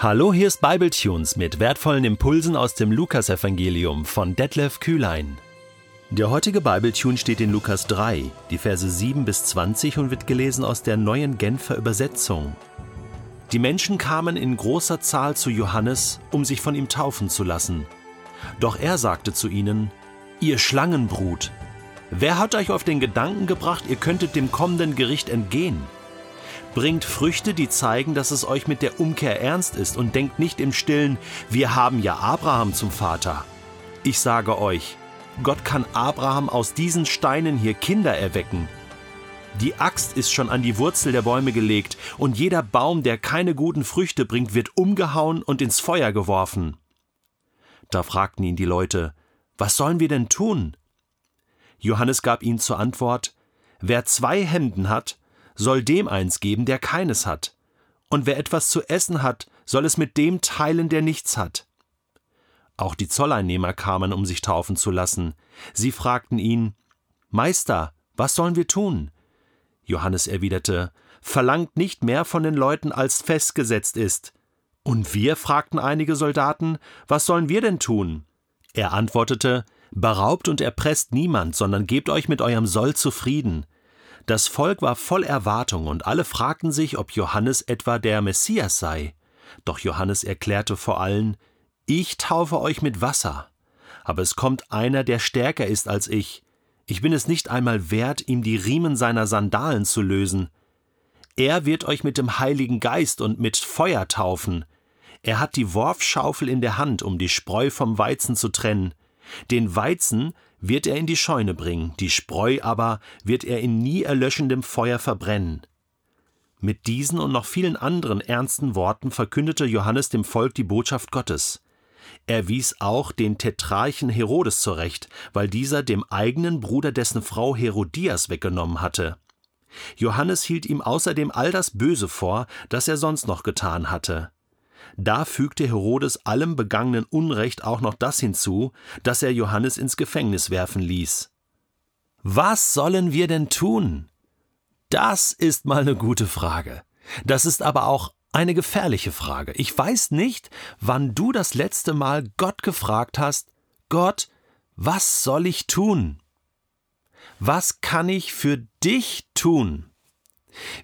Hallo, hier ist Bibletunes mit wertvollen Impulsen aus dem Lukasevangelium von Detlef Kühlein. Der heutige Bibletune steht in Lukas 3, die Verse 7 bis 20 und wird gelesen aus der neuen Genfer Übersetzung. Die Menschen kamen in großer Zahl zu Johannes, um sich von ihm taufen zu lassen. Doch er sagte zu ihnen, Ihr Schlangenbrut, wer hat euch auf den Gedanken gebracht, ihr könntet dem kommenden Gericht entgehen? Bringt Früchte, die zeigen, dass es euch mit der Umkehr ernst ist und denkt nicht im stillen, wir haben ja Abraham zum Vater. Ich sage euch, Gott kann Abraham aus diesen Steinen hier Kinder erwecken. Die Axt ist schon an die Wurzel der Bäume gelegt, und jeder Baum, der keine guten Früchte bringt, wird umgehauen und ins Feuer geworfen. Da fragten ihn die Leute, Was sollen wir denn tun? Johannes gab ihnen zur Antwort, Wer zwei Hemden hat, soll dem eins geben, der keines hat. Und wer etwas zu essen hat, soll es mit dem teilen, der nichts hat. Auch die Zolleinnehmer kamen, um sich taufen zu lassen. Sie fragten ihn, Meister, was sollen wir tun? Johannes erwiderte, Verlangt nicht mehr von den Leuten, als festgesetzt ist. Und wir? fragten einige Soldaten, was sollen wir denn tun? Er antwortete, Beraubt und erpresst niemand, sondern gebt euch mit eurem Soll zufrieden. Das Volk war voll Erwartung und alle fragten sich, ob Johannes etwa der Messias sei. Doch Johannes erklärte vor allen, ich taufe euch mit Wasser, aber es kommt einer, der stärker ist als ich. Ich bin es nicht einmal wert, ihm die Riemen seiner Sandalen zu lösen. Er wird euch mit dem Heiligen Geist und mit Feuer taufen. Er hat die Worfschaufel in der Hand, um die Spreu vom Weizen zu trennen. Den Weizen wird er in die Scheune bringen, die Spreu aber wird er in nie erlöschendem Feuer verbrennen. Mit diesen und noch vielen anderen ernsten Worten verkündete Johannes dem Volk die Botschaft Gottes. Er wies auch den Tetrarchen Herodes zurecht, weil dieser dem eigenen Bruder dessen Frau Herodias weggenommen hatte. Johannes hielt ihm außerdem all das Böse vor, das er sonst noch getan hatte. Da fügte Herodes allem begangenen Unrecht auch noch das hinzu, dass er Johannes ins Gefängnis werfen ließ. Was sollen wir denn tun? Das ist mal eine gute Frage. Das ist aber auch eine gefährliche Frage. Ich weiß nicht, wann du das letzte Mal Gott gefragt hast, Gott, was soll ich tun? Was kann ich für dich tun?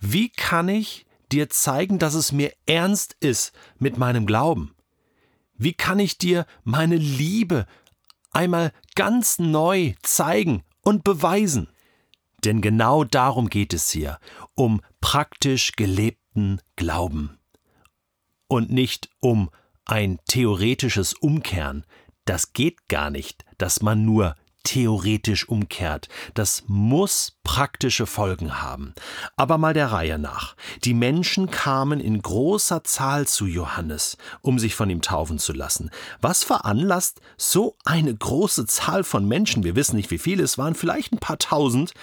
Wie kann ich dir zeigen, dass es mir ernst ist mit meinem Glauben? Wie kann ich dir meine Liebe einmal ganz neu zeigen und beweisen? Denn genau darum geht es hier, um praktisch gelebten Glauben und nicht um ein theoretisches Umkehren. Das geht gar nicht, dass man nur theoretisch umkehrt. Das muss praktische Folgen haben. Aber mal der Reihe nach. Die Menschen kamen in großer Zahl zu Johannes, um sich von ihm taufen zu lassen. Was veranlasst so eine große Zahl von Menschen, wir wissen nicht wie viele, es waren vielleicht ein paar tausend,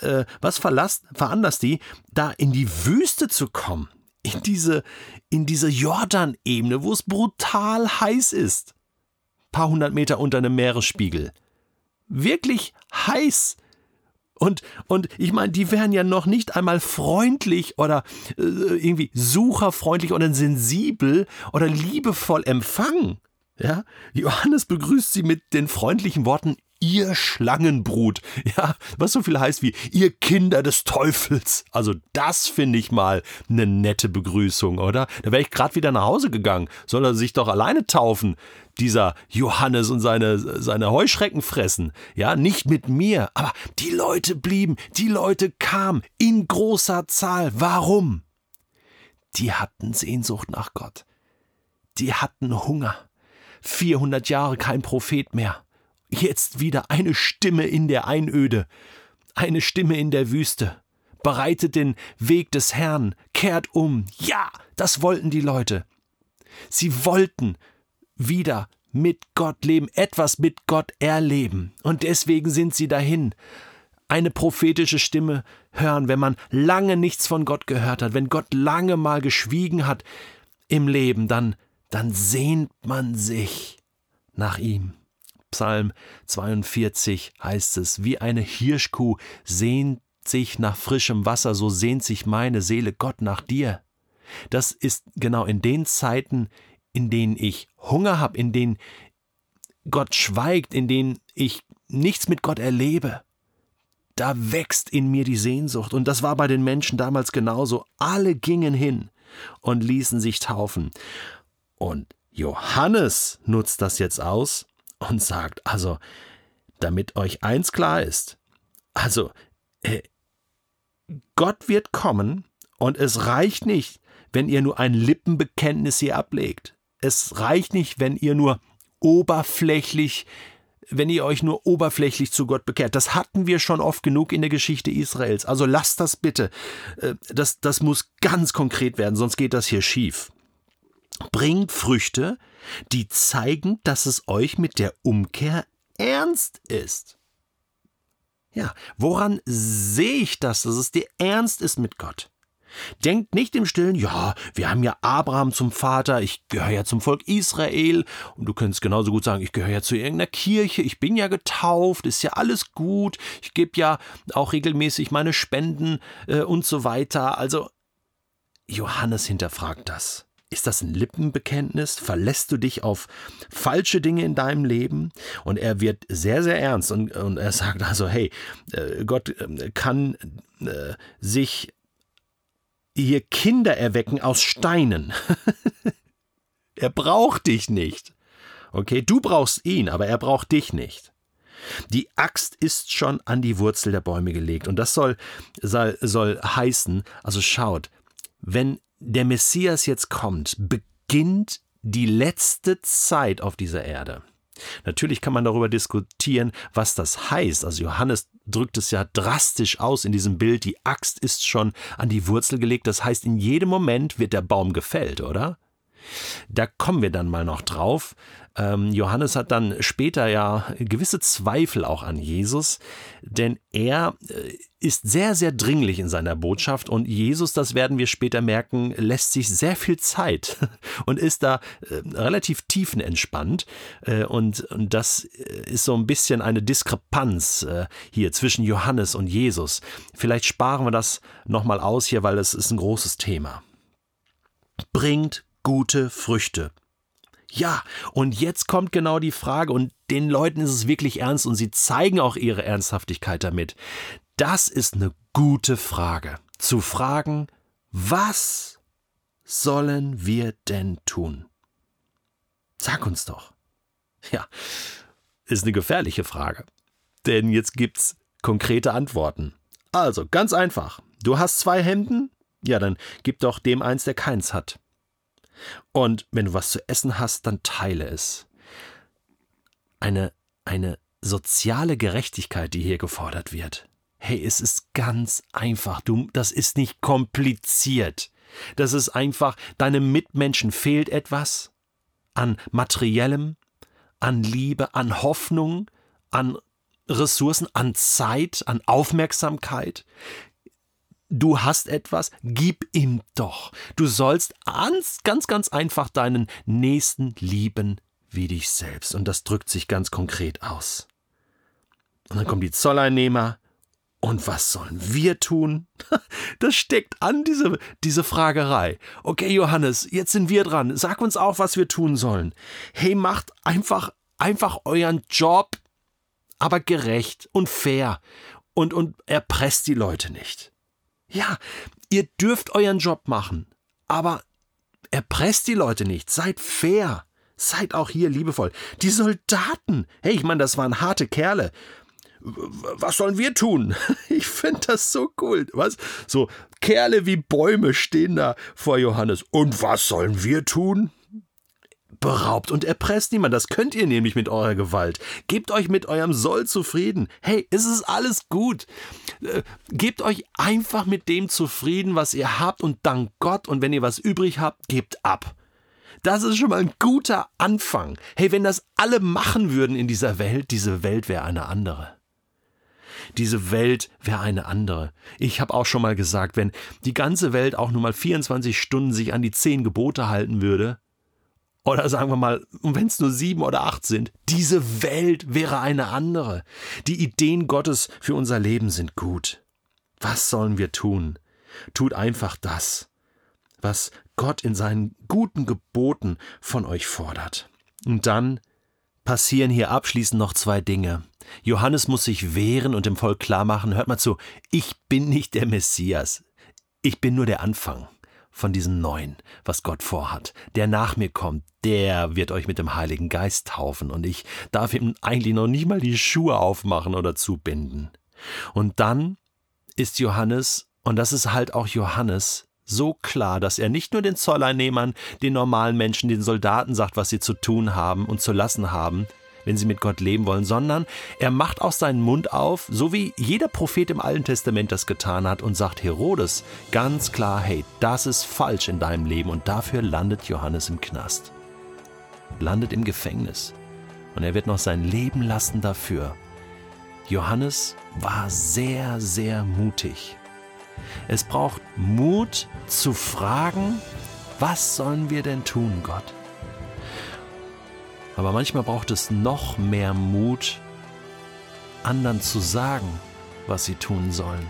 äh, was veranlasst die, da in die Wüste zu kommen? in diese, in diese Jordanebene, wo es brutal heiß ist. Ein paar hundert Meter unter einem Meeresspiegel. Wirklich heiß. Und, und ich meine, die wären ja noch nicht einmal freundlich oder äh, irgendwie sucherfreundlich oder sensibel oder liebevoll empfangen. Ja? Johannes begrüßt sie mit den freundlichen Worten ihr Schlangenbrut. Ja, was so viel heißt wie ihr Kinder des Teufels. Also das finde ich mal eine nette Begrüßung, oder? Da wäre ich gerade wieder nach Hause gegangen. Soll er sich doch alleine taufen, dieser Johannes und seine, seine Heuschrecken fressen. Ja, nicht mit mir. Aber die Leute blieben, die Leute kamen in großer Zahl. Warum? Die hatten Sehnsucht nach Gott. Die hatten Hunger. 400 Jahre kein Prophet mehr. Jetzt wieder eine Stimme in der Einöde, eine Stimme in der Wüste. Bereitet den Weg des Herrn, kehrt um. Ja, das wollten die Leute. Sie wollten wieder mit Gott leben, etwas mit Gott erleben. Und deswegen sind sie dahin. Eine prophetische Stimme hören, wenn man lange nichts von Gott gehört hat, wenn Gott lange mal geschwiegen hat im Leben, dann, dann sehnt man sich nach ihm. Psalm 42 heißt es, wie eine Hirschkuh sehnt sich nach frischem Wasser, so sehnt sich meine Seele Gott nach dir. Das ist genau in den Zeiten, in denen ich Hunger habe, in denen Gott schweigt, in denen ich nichts mit Gott erlebe. Da wächst in mir die Sehnsucht. Und das war bei den Menschen damals genauso. Alle gingen hin und ließen sich taufen. Und Johannes nutzt das jetzt aus und sagt, also, damit euch eins klar ist, also, äh, Gott wird kommen und es reicht nicht, wenn ihr nur ein Lippenbekenntnis hier ablegt. Es reicht nicht, wenn ihr nur oberflächlich, wenn ihr euch nur oberflächlich zu Gott bekehrt. Das hatten wir schon oft genug in der Geschichte Israels. Also lasst das bitte. Äh, das, das muss ganz konkret werden, sonst geht das hier schief. Bringt Früchte, die zeigen, dass es euch mit der Umkehr ernst ist. Ja, woran sehe ich das, dass es dir ernst ist mit Gott? Denkt nicht im Stillen, ja, wir haben ja Abraham zum Vater, ich gehöre ja zum Volk Israel und du könntest genauso gut sagen, ich gehöre ja zu irgendeiner Kirche, ich bin ja getauft, ist ja alles gut, ich gebe ja auch regelmäßig meine Spenden äh, und so weiter. Also Johannes hinterfragt das. Ist das ein Lippenbekenntnis? Verlässt du dich auf falsche Dinge in deinem Leben? Und er wird sehr, sehr ernst und, und er sagt also, hey, äh, Gott äh, kann äh, sich hier Kinder erwecken aus Steinen. er braucht dich nicht. Okay, du brauchst ihn, aber er braucht dich nicht. Die Axt ist schon an die Wurzel der Bäume gelegt. Und das soll, soll, soll heißen, also schaut, wenn der Messias jetzt kommt, beginnt die letzte Zeit auf dieser Erde. Natürlich kann man darüber diskutieren, was das heißt. Also Johannes drückt es ja drastisch aus in diesem Bild, die Axt ist schon an die Wurzel gelegt, das heißt, in jedem Moment wird der Baum gefällt, oder? Da kommen wir dann mal noch drauf. Ähm, Johannes hat dann später ja gewisse Zweifel auch an Jesus, denn er äh, ist sehr, sehr dringlich in seiner Botschaft und Jesus, das werden wir später merken, lässt sich sehr viel Zeit und ist da äh, relativ tiefenentspannt. Äh, und, das ist so ein bisschen eine Diskrepanz hier zwischen Johannes und Jesus. Vielleicht sparen wir das nochmal aus hier, weil es ist ein großes Thema. Bringt gute Früchte. Ja, und jetzt kommt genau die Frage, und den Leuten ist es wirklich ernst und sie zeigen auch ihre Ernsthaftigkeit damit. Das ist eine gute Frage. Zu fragen, was sollen wir denn tun? Sag uns doch. Ja, ist eine gefährliche Frage. Denn jetzt gibt's konkrete Antworten. Also, ganz einfach. Du hast zwei Händen? Ja, dann gib doch dem eins, der keins hat. Und wenn du was zu essen hast, dann teile es. Eine, eine soziale Gerechtigkeit, die hier gefordert wird. Hey, es ist ganz einfach. Du, das ist nicht kompliziert. Das ist einfach, deinem Mitmenschen fehlt etwas an materiellem, an Liebe, an Hoffnung, an Ressourcen, an Zeit, an Aufmerksamkeit du hast etwas, gib ihm doch. Du sollst ganz, ganz, ganz einfach deinen Nächsten lieben wie dich selbst. Und das drückt sich ganz konkret aus. Und dann kommen die Zolleinnehmer. Und was sollen wir tun? Das steckt an, diese, diese Fragerei. Okay, Johannes, jetzt sind wir dran. Sag uns auch, was wir tun sollen. Hey, macht einfach, einfach euren Job, aber gerecht und fair. Und, und erpresst die Leute nicht. Ja, ihr dürft euren Job machen, aber erpresst die Leute nicht, seid fair. Seid auch hier liebevoll. Die Soldaten, hey, ich meine, das waren harte Kerle. Was sollen wir tun? Ich finde das so cool. Was? So Kerle wie Bäume stehen da vor Johannes. Und was sollen wir tun? Beraubt und erpresst niemand. Das könnt ihr nämlich mit eurer Gewalt. Gebt euch mit eurem Soll zufrieden. Hey, es ist alles gut. Äh, gebt euch einfach mit dem zufrieden, was ihr habt und dank Gott. Und wenn ihr was übrig habt, gebt ab. Das ist schon mal ein guter Anfang. Hey, wenn das alle machen würden in dieser Welt, diese Welt wäre eine andere. Diese Welt wäre eine andere. Ich habe auch schon mal gesagt, wenn die ganze Welt auch nur mal 24 Stunden sich an die zehn Gebote halten würde, oder sagen wir mal, wenn es nur sieben oder acht sind, diese Welt wäre eine andere. Die Ideen Gottes für unser Leben sind gut. Was sollen wir tun? Tut einfach das, was Gott in seinen guten Geboten von euch fordert. Und dann passieren hier abschließend noch zwei Dinge. Johannes muss sich wehren und dem Volk klarmachen, hört mal zu, ich bin nicht der Messias, ich bin nur der Anfang von diesem Neuen, was Gott vorhat. Der nach mir kommt, der wird euch mit dem Heiligen Geist taufen und ich darf ihm eigentlich noch nicht mal die Schuhe aufmachen oder zubinden. Und dann ist Johannes, und das ist halt auch Johannes, so klar, dass er nicht nur den Zolleinnehmern, den normalen Menschen, den Soldaten sagt, was sie zu tun haben und zu lassen haben, wenn sie mit Gott leben wollen, sondern er macht auch seinen Mund auf, so wie jeder Prophet im Alten Testament das getan hat und sagt Herodes ganz klar, hey, das ist falsch in deinem Leben und dafür landet Johannes im Knast, landet im Gefängnis und er wird noch sein Leben lassen dafür. Johannes war sehr, sehr mutig. Es braucht Mut zu fragen, was sollen wir denn tun, Gott? Aber manchmal braucht es noch mehr Mut, anderen zu sagen, was sie tun sollen.